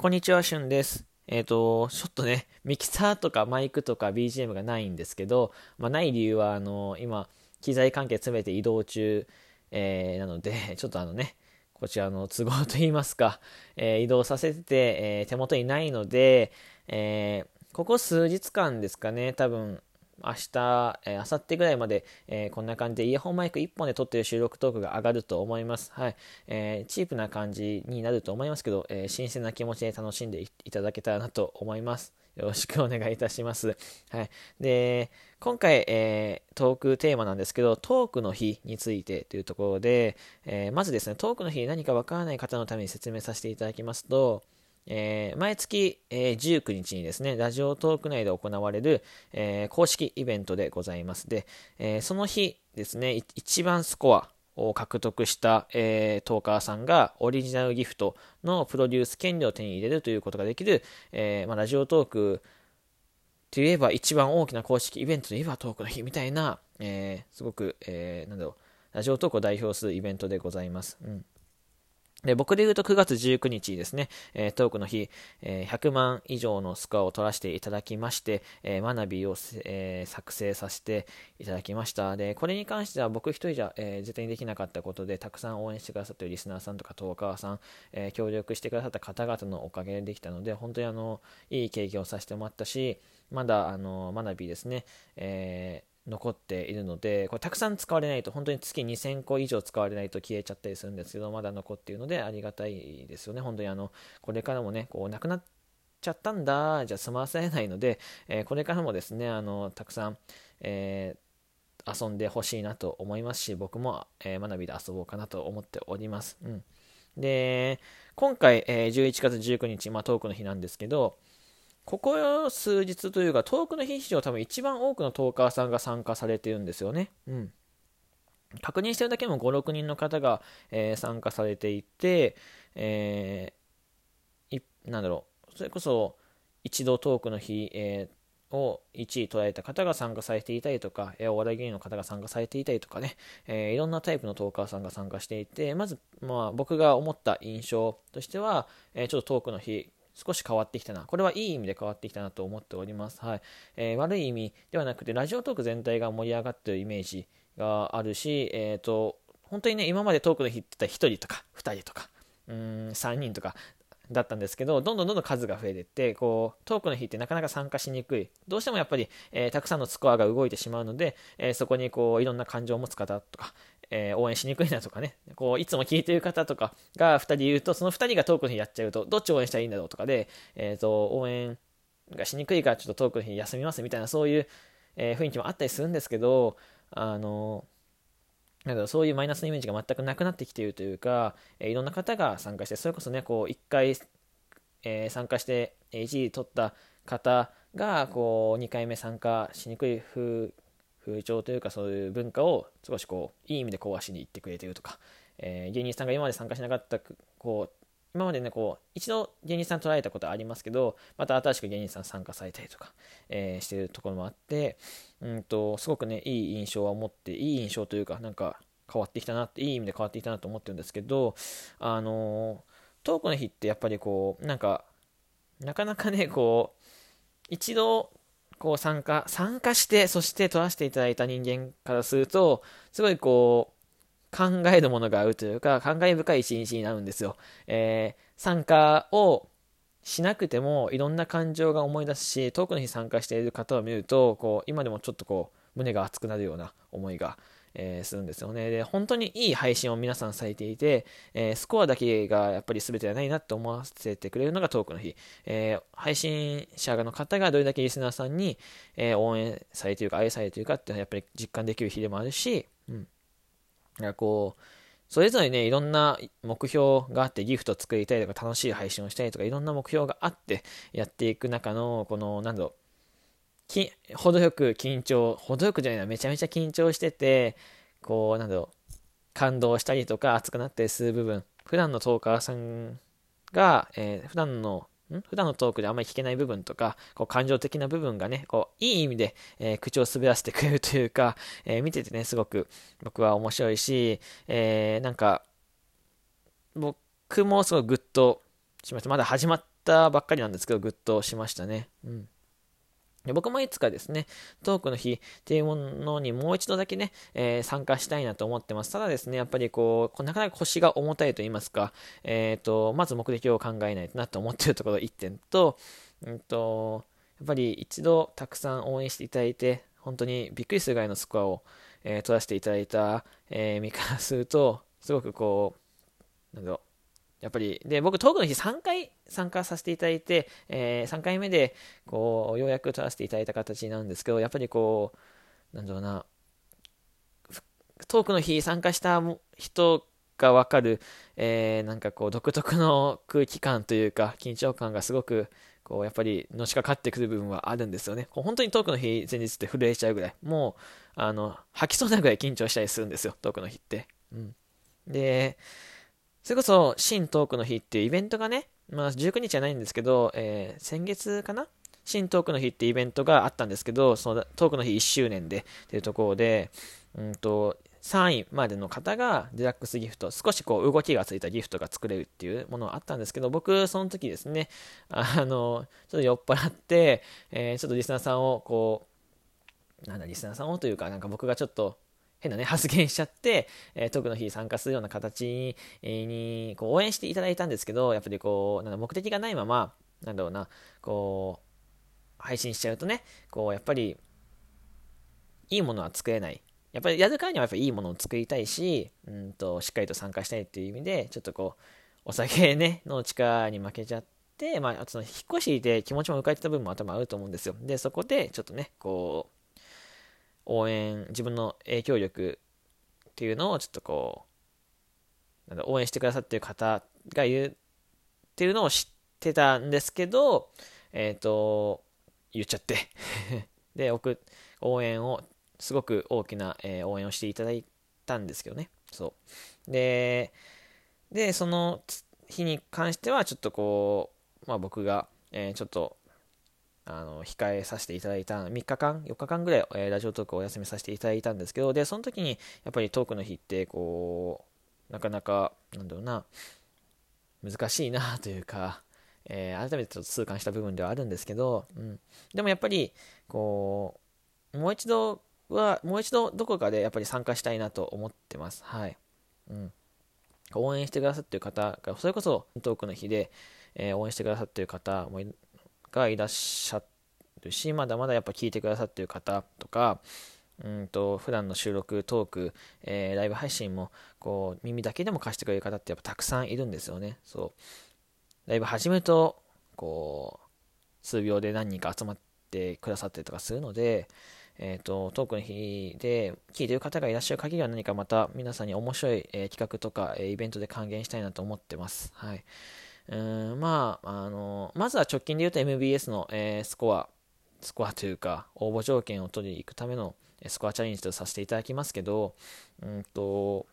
こんにちは、しゅんです。えっ、ー、と、ちょっとね、ミキサーとかマイクとか BGM がないんですけど、まあ、ない理由は、あの、今、機材関係詰めて移動中、えー、なので、ちょっとあのね、こちらの都合といいますか、えー、移動させてて、え手元にないので、えここ数日間ですかね、多分、明日、えー、明後日ぐらいまで、えー、こんな感じでイヤホンマイク1本で撮ってる収録トークが上がると思います。はい。えー、チープな感じになると思いますけど、え新鮮な気持ちで楽しんでいただけたらなと思います。よろしくお願いいたします。はい。で、今回、えー、トークテーマなんですけど、トークの日についてというところで、えー、まずですね、トークの日何かわからない方のために説明させていただきますと、えー、毎月、えー、19日にですね、ラジオトーク内で行われる、えー、公式イベントでございます。で、えその日ですね、一番スコアを獲得した、えトーカーさんがオリジナルギフトのプロデュース権利を手に入れるということができる、えまあ、ラジオトークといえば一番大きな公式イベントといえばトークの日みたいな、えすごく、えなんだろう、ラジオトークを代表するイベントでございます。うんで僕で言うと9月19日ですね、えー、トークの日、えー、100万以上のスコアを取らせていただきまして、えー、学びを、えー、作成させていただきました。で、これに関しては僕一人じゃ、え、絶対にできなかったことで、たくさん応援してくださってるリスナーさんとかトーカーさん、え、協力してくださった方々のおかげでできたので、本当にあの、いい経験をさせてもらったし、まだ、あの、学びですね、えー残っているので、これたくさん使われないと、本当に月2000個以上使われないと消えちゃったりするんですけど、まだ残っているのでありがたいですよね。本当にあの、これからもね、こう、なくなっちゃったんだ、じゃ済ませないので、えー、これからもですね、あの、たくさん、えー、遊んでほしいなと思いますし、僕も、えー、学びで遊ぼうかなと思っております。うん。で、今回、え、11月19日、まあ、トークの日なんですけど、ここ数日というか、トークの日史上多分一番多くのトーカーさんが参加されてるんですよね。うん。確認してるだけでも5、6人の方が、えー、参加されていて、えー、いなんだろう、それこそ一度トークの日、えー、を1位捉えた方が参加されていたりとか、えー、お笑い芸人の方が参加されていたりとかね、えー、いろんなタイプのトーカーさんが参加していて、まず、まあ、僕が思った印象としては、えー、ちょっとトークの日、少し変わってきたな。これはいい意味で変わってきたなと思っております。はい。えー、悪い意味ではなくて、ラジオトーク全体が盛り上がってるイメージがあるし、え、ー、と、本当にね、今までトークの日って言ったら1人とか2人とか、うん、3人とかだったんですけど、どんどんどんどん数が増えていって、こう、トークの日ってなかなか参加しにくい。どうしてもやっぱり、えー、たくさんのスコアが動いてしまうので、えー、そこにこう、いろんな感情を持つ方とか、えー、応援しにくいなとかね、こう、いつも聞いてる方とかが2人いると、その2人がトークの日やっちゃうと、どっち応援したらいいんだろうとかで、えっ、と、応援がしにくいからちょっとトークの日休みますみたいな、そういう、え雰囲気もあったりするんですけど、あのなんかそういうマイナスのイメージが全くなくなってきているというか、えー、いろんな方が参加して、それこそね、こう、1回、えー、参加して、1位取った方が、こう、2回目参加しにくい風風潮というかそういう文化を少しこういい意味で壊しに行ってくれてるとか、えー、芸人さんが今まで参加しなかったこう今までねこう一度芸人さん捉えたことありますけどまた新しく芸人さん参加されたりとか、えー、してるところもあってうんとすごくねいい印象は持っていい印象というかなんか変わってきたなっていい意味で変わってきたなと思ってるんですけどあのー、トークの日ってやっぱりこうなんかなかなかねこう一度こう参加、参加して、そして取らせていただいた人間からすると、すごいこう、考えるものが合うというか、考え深い一日になるんですよ。えー、参加をしなくてもいろんな感情が思い出すし、遠くの日参加している方を見ると、こう、今でもちょっとこう、胸が熱くなるような思いがえー、するんですよね。で、本当にいい配信を皆さんされていて、えー、スコアだけがやっぱり全てじゃないなって思わせてくれるのがトークの日。えー、配信者の方がどれだけリスナーさんに、え応援されているか愛されているかっていうのはやっぱり実感できる日でもあるし、うん。だこう、それぞれね、いろんな目標があって、ギフト作りたいとか、楽しい配信をしたいとか、いろんな目標があってやっていく中の、この、なんだろう、き程よく緊張、程よくじゃないな、めちゃめちゃ緊張してて、こう、なんだろう、感動したりとか熱くなったりする部分、普段のトーカーさんが、えー、普段のん？普段のトークであんまり聞けない部分とか、こう感情的な部分がね、こう、いい意味で、えー、口を滑らせてくれるというか、えー、見ててね、すごく僕は面白いし、えー、なんか、僕もすごいグッとしました。まだ始まったばっかりなんですけど、ぐっとしましたね。うん僕もいつかですね、トークの日っていうものにもう一度だけね、えー、参加したいなと思ってます。ただですね、やっぱりこう、なかなか腰が重たいと言いますか、えっ、ー、と、まず目的を考えないとなと思ってるところ1点と、うんと、やっぱり一度たくさん応援していただいて、本当にびっくりするぐらいのスコアを、えー、取らせていただいた、え、身からすると、すごくこう、なんだろう、やっぱり、で、僕、トークの日3回参加させていただいて、えー、3回目で、こう、ようやく取らせていただいた形なんですけど、やっぱりこう、なんだろうな、トークの日参加した人がわかる、えー、なんかこう、独特の空気感というか、緊張感がすごく、こう、やっぱり、のしかかってくる部分はあるんですよね。こう本当にトークの日前日って震えちゃうぐらい、もう、あの、吐きそうなぐらい緊張したりするんですよ、トークの日って。うん。で、それこそ、新トークの日っていうイベントがね、まあ、19日じゃないんですけど、えー、先月かな？新トークの日ってイベントがあったんですけど、そのトークの日1周年でっていうところで、うんと、3位までの方がデラックスギフト、少しこう動きがついたギフトが作れるっていうものがあったんですけど、僕、その時ですね、あの、ちょっと酔っ払って、えー、ちょっとリスナーさんをこう、なんだ、リスナーさんをというか、なんか僕がちょっと変なね、発言しちゃって、えー、トークの日参加するような形に、え、にこう応援していただいたんですけど、やっぱりこう、なんだ目的がないまま、なんだろうな、こう、配信しちゃうとね、こう、やっぱり、いいものは作れない。やっぱりやるからにはやっぱりいいものを作りたいし、うんと、しっかりと参加したいっていう意味で、ちょっとこう、お酒ね、の力に負けちゃって、まあ、その引っ越しで気持ちも浮かれてた部分も頭あると思うんですよ。で、そこで、ちょっとね、こう、応援、自分の影響力っていうのをちょっとこう、なんだ応援してくださってる方がいるっていうのを知ってたんですけど、えっ、ー、と、言っちゃって で、送、応援を、すごく大きな、えー、応援をしていただいたんですけどね。そう。で、で、その日に関しては、ちょっとこう、まあ僕が、えー、ちょっとあの控えさせていただいた3日間、4日間ぐらい、えー、ラジオトークをお休みさせていただいたんですけど、で、その時にやっぱりトークの日って、こう、なかなか、なんだろうな、難しいなというか、えー、改めてちょっと痛感した部分ではあるんですけど、うん、でもやっぱり、こう、もう一度は、もう一度どこかでやっぱり参加したいなと思ってます。はい。うん。応援してくださってる方が、それこそトークの日で、えー、応援してくださってる方もがいらっしゃるし、まだまだやっぱ聞いてくださってる方とか、うんと普段の収録、トーク、えー、ライブ配信もこう耳だけでも貸してくれる方ってやっぱたくさんいるんですよね。そう。ライブ始めると、こう、数秒で何人か集まってくださったりとかするので、えっ、ー、と、トークの日で聞いてる方がいらっしゃる限りは何かまた皆さんに面白い、えー、企画とか、えー、イベントで還元したいなと思ってます。はい。うんまあ、あの、まずは直近で言うと MBS の、えー、スコア、スコアというか、応募条件を取りに行くためのスコアチャレンジとさせていただきますけど、うんと、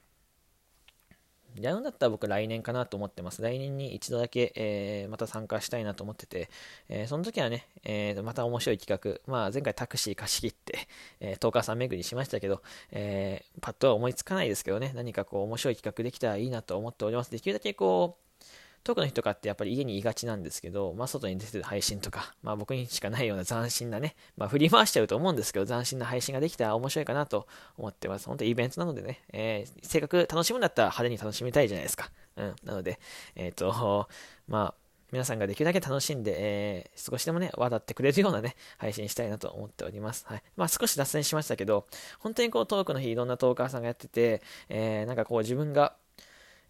やるんだったら僕来年かなと思ってます。来年に一度だけ、えー、また参加したいなと思ってて、えー、その時はね、えー、また面白い企画、まあ前回タクシー貸し切って、えー、10日巡りしましたけど、えー、パッとは思いつかないですけどね、何かこう面白い企画できたらいいなと思っております。できるだけこう、トークの日とかってやっぱり家にいがちなんですけど、まあ、外に出てる配信とか、まあ、僕にしかないような斬新なね、まあ、振り回しちゃうと思うんですけど、斬新な配信ができたら面白いかなと思ってます。本当イベントなのでね、えー、せっかく楽しむんだったら派手に楽しみたいじゃないですか。うん。なので、えっ、ー、と、まあ、皆さんができるだけ楽しんで、えー、少しでもね、笑ってくれるようなね、配信したいなと思っております。はい。まあ少し脱線しましたけど、本当にこうトークの日いろんなトーカーさんがやってて、えー、なんかこう自分が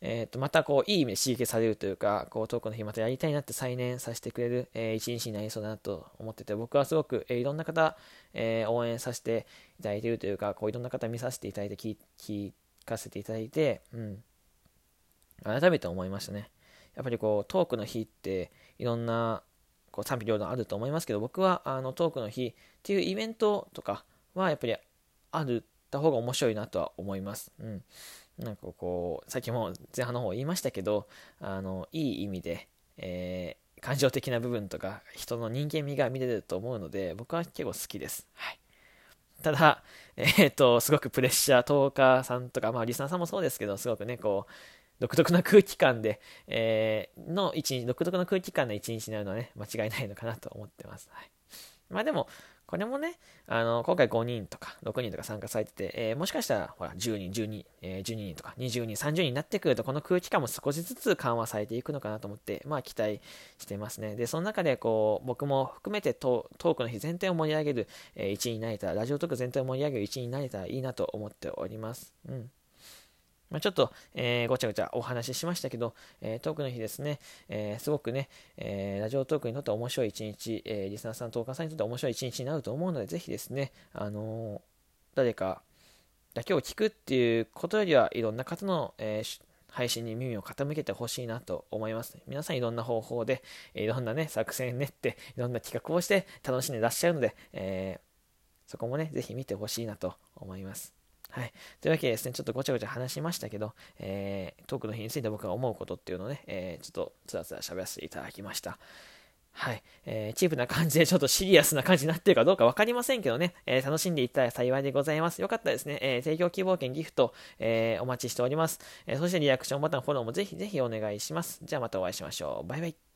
えー、とまたこういい意味で刺激されるというか、こうトークの日またやりたいなって再燃させてくれる、えー、一日になりそうだなと思ってて、僕はすごく、えー、いろんな方、え、応援させていただいているというか、こういろんな方見させていただいて聞、聞かせていただいて、うん、改めて思いましたね。やっぱりこうトークの日っていろんなこう賛否両論あると思いますけど、僕はあのトークの日っていうイベントとかはやっぱりあるた方が面白いなとは思います。うんなんかこう、さっきも前半の方言いましたけど、あの、いい意味で、えー、感情的な部分とか、人の人間味が見れると思うので、僕は結構好きです。はい。ただ、えっ、と、すごくプレッシャー、トーカーさんとか、まあ、リスナーさんもそうですけど、すごくね、こう、独特な空気感で、えー、の一日、独特な空気感の一日になるのはね、間違いないのかなと思ってます。はい。まあでも、これもね、あの、今回5人とか6人とか参加されてて、えー、もしかしたら、ほら、10人、12人、えー、12人とか20人、30人になってくると、この空気感も少しずつ緩和されていくのかなと思って、まあ期待してますね。で、その中で、こう、僕も含めてトークの日全体を盛り上げる、えー、一員になれたら、ラジオトーク全体を盛り上げる1位になれたらいいなと思っております。うん。まあ、ちょっと、えー、ごちゃごちゃお話ししましたけど、えー、トークの日ですね、えー、すごくね、えラジオトークにとって面白い一日、えリスナーさん、トーカーさんにとって面白い一日になると思うので、ぜひですね、あの誰かだけを聞くっていうことよりは、いろんな方の、え配信に耳を傾けてほしいなと思います。皆さんいろんな方法で、いろんなね、作戦練って、いろんな企画をして楽しんでらっしゃるので、えそこもね、ぜひ見てほしいなと思います。はい。というわけでですね、ちょっとごちゃごちゃ話しましたけど、えー、トークの日について僕が思うことっていうのをね、えー、ちょっとつらつら喋らせていただきました。はい。えー、チープな感じでちょっとシリアスな感じになってるかどうか分かりませんけどね、えー、楽しんでいったら幸いでございます。よかったですね。えー、提供希望券ギフト、えお待ちしております。えそしてリアクションボタン、フォローもぜひぜひお願いします。じゃあまたお会いしましょう。バイバイ。